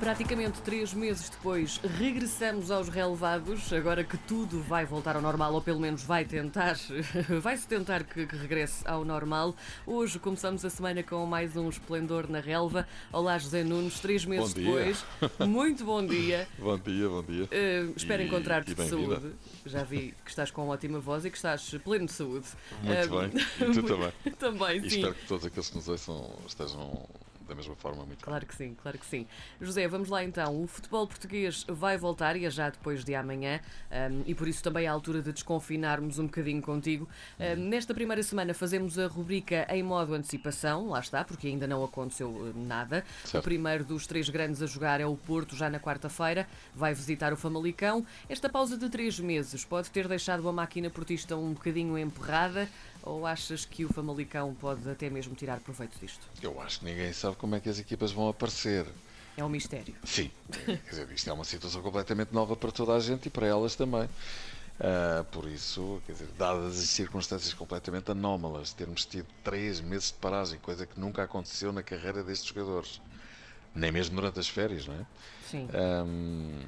Praticamente três meses depois, regressamos aos relevados, agora que tudo vai voltar ao normal, ou pelo menos vai tentar, vai-se tentar que, que, regresse ao normal. Hoje começamos a semana com mais um esplendor na relva. Olá, José Nunes, três meses depois. Muito bom dia. bom dia, bom dia. Uh, espero encontrar-te de saúde. Já vi que estás com ótima voz e que estás pleno de saúde. Muito uh, bem, e tu também. também, e sim. espero que todos aqueles que nos ouçam estejam da mesma forma muito Claro que sim, claro que sim. José, vamos lá então. O futebol português vai voltar e é já depois de amanhã um, e por isso também é a altura de desconfinarmos um bocadinho contigo. Um, nesta primeira semana fazemos a rubrica em modo antecipação, lá está, porque ainda não aconteceu uh, nada. Certo. O primeiro dos três grandes a jogar é o Porto, já na quarta-feira, vai visitar o Famalicão. Esta pausa de três meses pode ter deixado a máquina portista um bocadinho emperrada ou achas que o Famalicão pode até mesmo tirar proveito disto? Eu acho que ninguém sabe como é que as equipas vão aparecer. É um mistério. Sim, quer dizer, isto é uma situação completamente nova para toda a gente e para elas também. Uh, por isso, quer dizer, dadas as circunstâncias completamente anómalas, termos tido três meses de paragem, coisa que nunca aconteceu na carreira destes jogadores, nem mesmo durante as férias, não é? Sim. Um,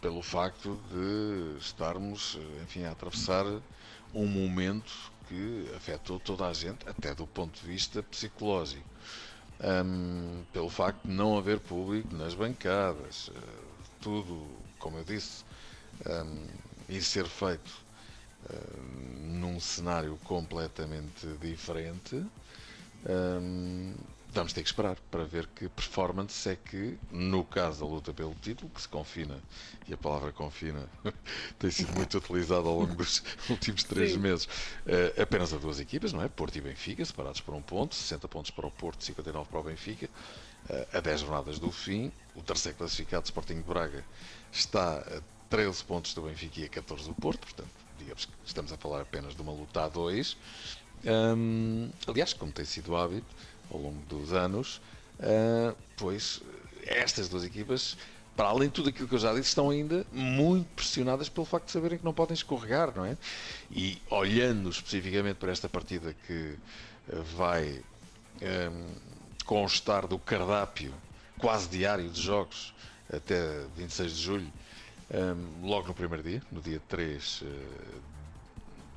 pelo facto de estarmos, enfim, a atravessar um momento que afetou toda a gente, até do ponto de vista psicológico. Um, pelo facto de não haver público nas bancadas, uh, tudo, como eu disse, um, ir ser feito num cenário completamente diferente. Um, vamos ter que esperar para ver que performance é que, no caso da luta pelo título, que se confina, e a palavra confina tem sido muito utilizada ao longo dos últimos três Sim. meses, uh, apenas a duas equipas, não é? Porto e Benfica, separados por um ponto, 60 pontos para o Porto, 59 para o Benfica, uh, a 10 jornadas do fim. O terceiro classificado, Sporting de Braga, está a 13 pontos do Benfica e a 14 do Porto, portanto, digamos que estamos a falar apenas de uma luta a dois. Um, aliás, como tem sido hábito ao longo dos anos, uh, pois estas duas equipas, para além de tudo aquilo que eu já disse, estão ainda muito pressionadas pelo facto de saberem que não podem escorregar, não é? E olhando especificamente para esta partida que uh, vai um, constar do cardápio quase diário de jogos até 26 de julho, um, logo no primeiro dia, no dia 3 uh,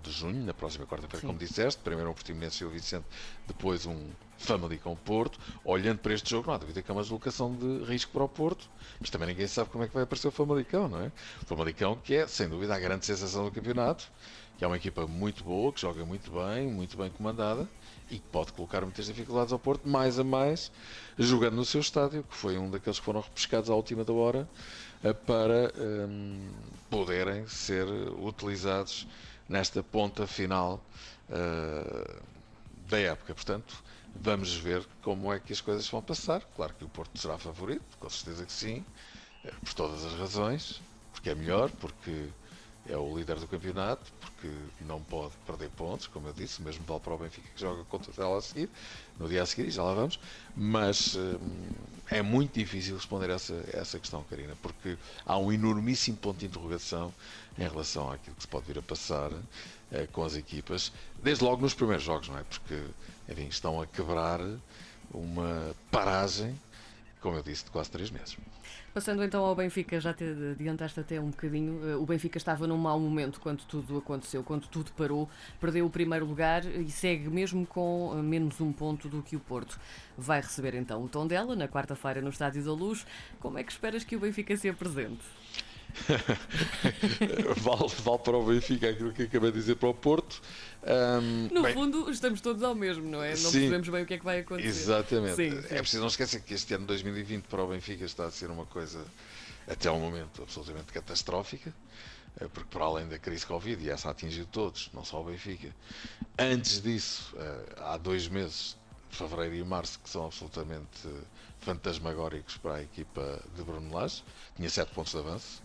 de junho, na próxima quarta-feira, como disseste. Primeiro um Portimonense e o Vicente, depois um Famalicão Porto. Olhando para este jogo, não há dúvida que é uma deslocação de risco para o Porto, mas também ninguém sabe como é que vai aparecer o Famalicão, não é? O Famalicão, que é, sem dúvida, a grande sensação do campeonato, que é uma equipa muito boa, que joga muito bem, muito bem comandada e que pode colocar muitas dificuldades ao Porto, mais a mais, jogando no seu estádio, que foi um daqueles que foram repescados à última da hora para um, poderem ser utilizados nesta ponta final uh, da época. Portanto, vamos ver como é que as coisas vão passar. Claro que o Porto será favorito, com certeza que sim, uh, por todas as razões, porque é melhor, porque é o líder do campeonato, porque não pode perder pontos, como eu disse, mesmo vale para o Benfica que joga contra ela a seguir, no dia a seguir, já lá vamos, mas hum, é muito difícil responder essa, essa questão, Karina, porque há um enormíssimo ponto de interrogação em relação àquilo que se pode vir a passar eh, com as equipas, desde logo nos primeiros jogos, não é? Porque, enfim, estão a quebrar uma paragem, como eu disse, de quase três meses. Passando então ao Benfica, já te adiantaste até um bocadinho. O Benfica estava num mau momento quando tudo aconteceu, quando tudo parou, perdeu o primeiro lugar e segue mesmo com menos um ponto do que o Porto. Vai receber então o tom dela na quarta-feira no Estádio da Luz. Como é que esperas que o Benfica se apresente? vale, vale para o Benfica aquilo que acabei de dizer para o Porto. Um, no bem, fundo, estamos todos ao mesmo, não é? Não sim, percebemos bem o que é que vai acontecer. Exatamente. Sim, sim. É preciso não esquecer que este ano 2020 para o Benfica está a ser uma coisa, até ao momento, absolutamente catastrófica, eh, porque para além da crise Covid, e essa atingiu todos, não só o Benfica, antes disso, eh, há dois meses, fevereiro e março, que são absolutamente fantasmagóricos para a equipa de Bruno Lage. Tinha 7 pontos de avanço,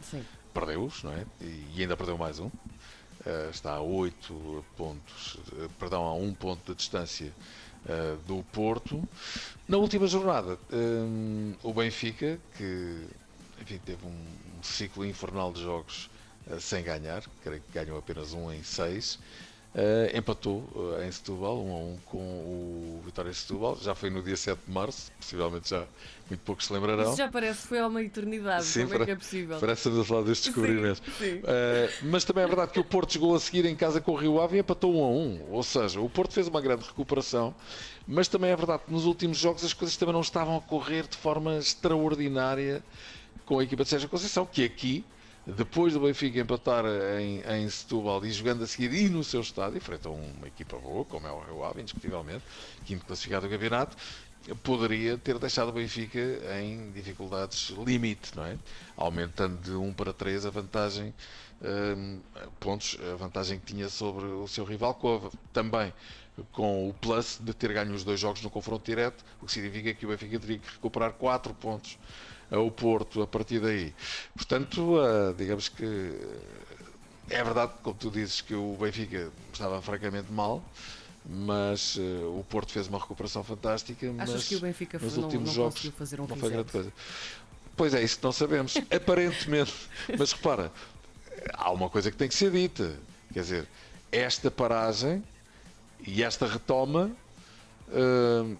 perdeu-os, não é? E, ainda perdeu mais um. Uh, está a 8 pontos, uh, perdão, a 1 um ponto de distância uh, do Porto. Na última jornada, o Benfica, que enfim, teve um, um ciclo infernal de jogos sem ganhar, creio que ganhou apenas um em 6, Uh, empatou uh, em Setúbal, 1 um a 1 um com o Vitória de Setúbal. Já foi no dia 7 de março, possivelmente já muito poucos se lembrarão. Isso já parece que foi há uma eternidade, sim, como é que é possível? Parece-nos a falar destes descobrimentos. Uh, mas também é verdade que o Porto jogou a seguir em casa com o Rio Ave e empatou 1 a 1. Ou seja, o Porto fez uma grande recuperação, mas também é verdade que nos últimos jogos as coisas também não estavam a correr de forma extraordinária com a equipa de Sérgio Conceição, que aqui depois do Benfica empatar em, em Setúbal e jogando a seguir e no seu estádio, frente a uma equipa boa, como é o Rio Ave, indiscutivelmente, quinto classificado do campeonato, poderia ter deixado o Benfica em dificuldades limite, não é? Aumentando de 1 para 3 a vantagem, um, pontos, a vantagem que tinha sobre o seu rival, também com o plus de ter ganho os dois jogos no confronto direto, o que significa que o Benfica teria que recuperar 4 pontos ao Porto a partir daí. Portanto, uh, digamos que é verdade, como tu dizes, que o Benfica estava francamente mal, mas uh, o Porto fez uma recuperação fantástica. Achas mas que o Benfica nos não, últimos não jogos conseguiu fazer um não foi grande coisa. Pois é, isso que não sabemos. Aparentemente. Mas repara, há uma coisa que tem que ser dita. Quer dizer, esta paragem e esta retoma uh,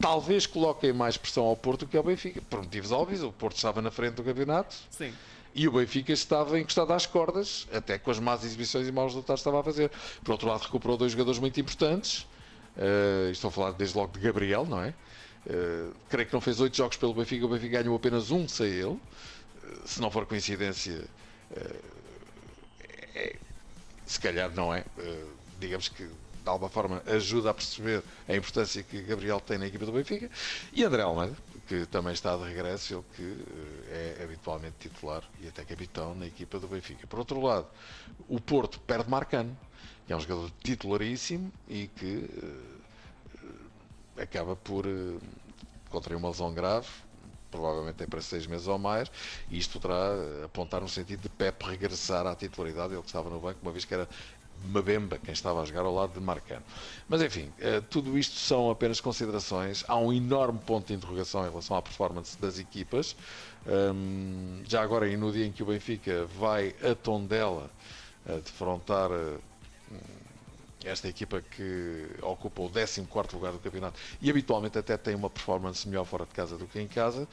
talvez coloquem mais pressão ao Porto do que ao Benfica. Por motivos óbvios, o Porto estava na frente do campeonato Sim. e o Benfica estava encostado às cordas, até com as más exibições e maus resultados que estava a fazer. Por outro lado, recuperou dois jogadores muito importantes. Uh, estou a falar desde logo de Gabriel, não é? Uh, creio que não fez oito jogos pelo Benfica, o Benfica ganhou apenas um sem ele. Uh, se não for coincidência, é, se calhar não é. digamos que de alguma forma ajuda a perceber a importância que Gabriel tem na equipa do Benfica. E André Almeida, que também está de regresso, ele que é habitualmente titular e até capitão na equipa do Benfica. Por outro lado, o Porto perde Marcano, que é um jogador titularíssimo e que uh, acaba por uh, contrair uma lesão grave, provavelmente é para seis meses ou mais, e isto poderá apontar no sentido de Pep regressar à titularidade, ele que estava no banco, uma vez que era Mabemba, quem estava a jogar ao lado de Marcano. Mas enfim, tudo isto são apenas considerações. Há um enorme ponto de interrogação em relação à performance das equipas. já agora, e no dia em que o Benfica vai a Tondela defrontar esta equipa que ocupa o 14 lugar do campeonato e habitualmente até tem uma performance melhor fora de casa do que em casa,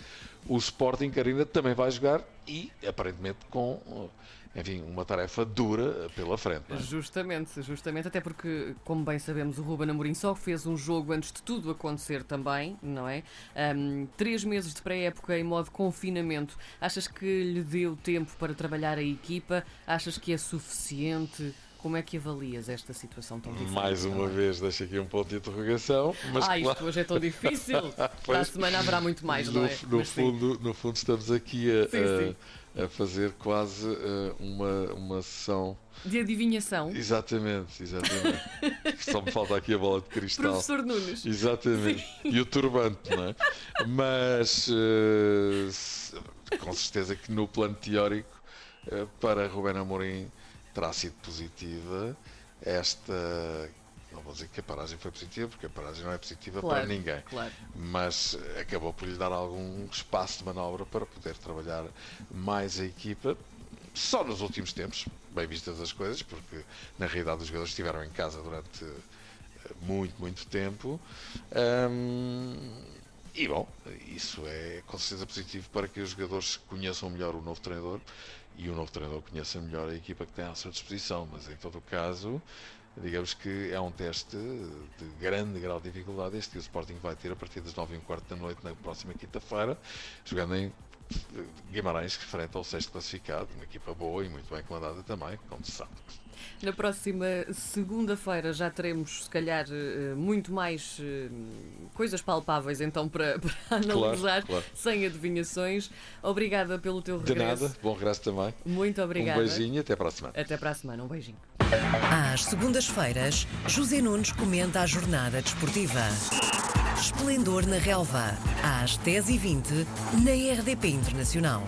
o Sporting ainda também vai jogar e aparentemente com enfim, uma tarefa dura pela frente. É? Justamente, justamente, até porque, como bem sabemos, o Ruben Amorim só fez um jogo antes de tudo acontecer também, não é? Um, três meses de pré-época em modo confinamento. Achas que lhe deu tempo para trabalhar a equipa? Achas que é suficiente? Como é que avalias esta situação tão difícil? Mais uma também? vez, deixa aqui um ponto de interrogação. Mas ah, isto hoje é tão difícil. Para a semana haverá muito mais, no, não é? No fundo, no fundo, estamos aqui a, sim, sim a fazer quase uh, uma, uma sessão de adivinhação. Exatamente, exatamente. Só me falta aqui a bola de cristal. Professor Nunes. Exatamente. E o turbante, não é? Mas uh, com certeza que no plano teórico, uh, para Rubén Amorim terá sido positiva esta não vou dizer que a paragem foi positiva, porque a paragem não é positiva claro, para ninguém. Claro. Mas acabou por lhe dar algum espaço de manobra para poder trabalhar mais a equipa. Só nos últimos tempos, bem vistas as coisas, porque na realidade os jogadores estiveram em casa durante muito, muito tempo. Um, e bom, isso é com certeza positivo para que os jogadores conheçam melhor o novo treinador e o novo treinador conheça melhor a equipa que tem à sua disposição. Mas em todo o caso, digamos que é um teste de grande grau de dificuldade este que o Sporting vai ter a partir das 9 h quarto da noite na próxima quinta-feira, jogando em Guimarães, referente ao sexto classificado, uma equipa boa e muito bem comandada também, como se sabe. Na próxima segunda-feira já teremos, se calhar, eh, muito mais eh, coisas palpáveis então para, para analisar, claro, claro. sem adivinhações. Obrigada pelo teu regresso. De nada, bom regresso também. Muito obrigada. Um beijinho e até para a semana. Até para a semana, um beijinho. Às segundas-feiras, José Nunes comenta a jornada desportiva. Esplendor na Relva, às 10h20, na RDP Internacional.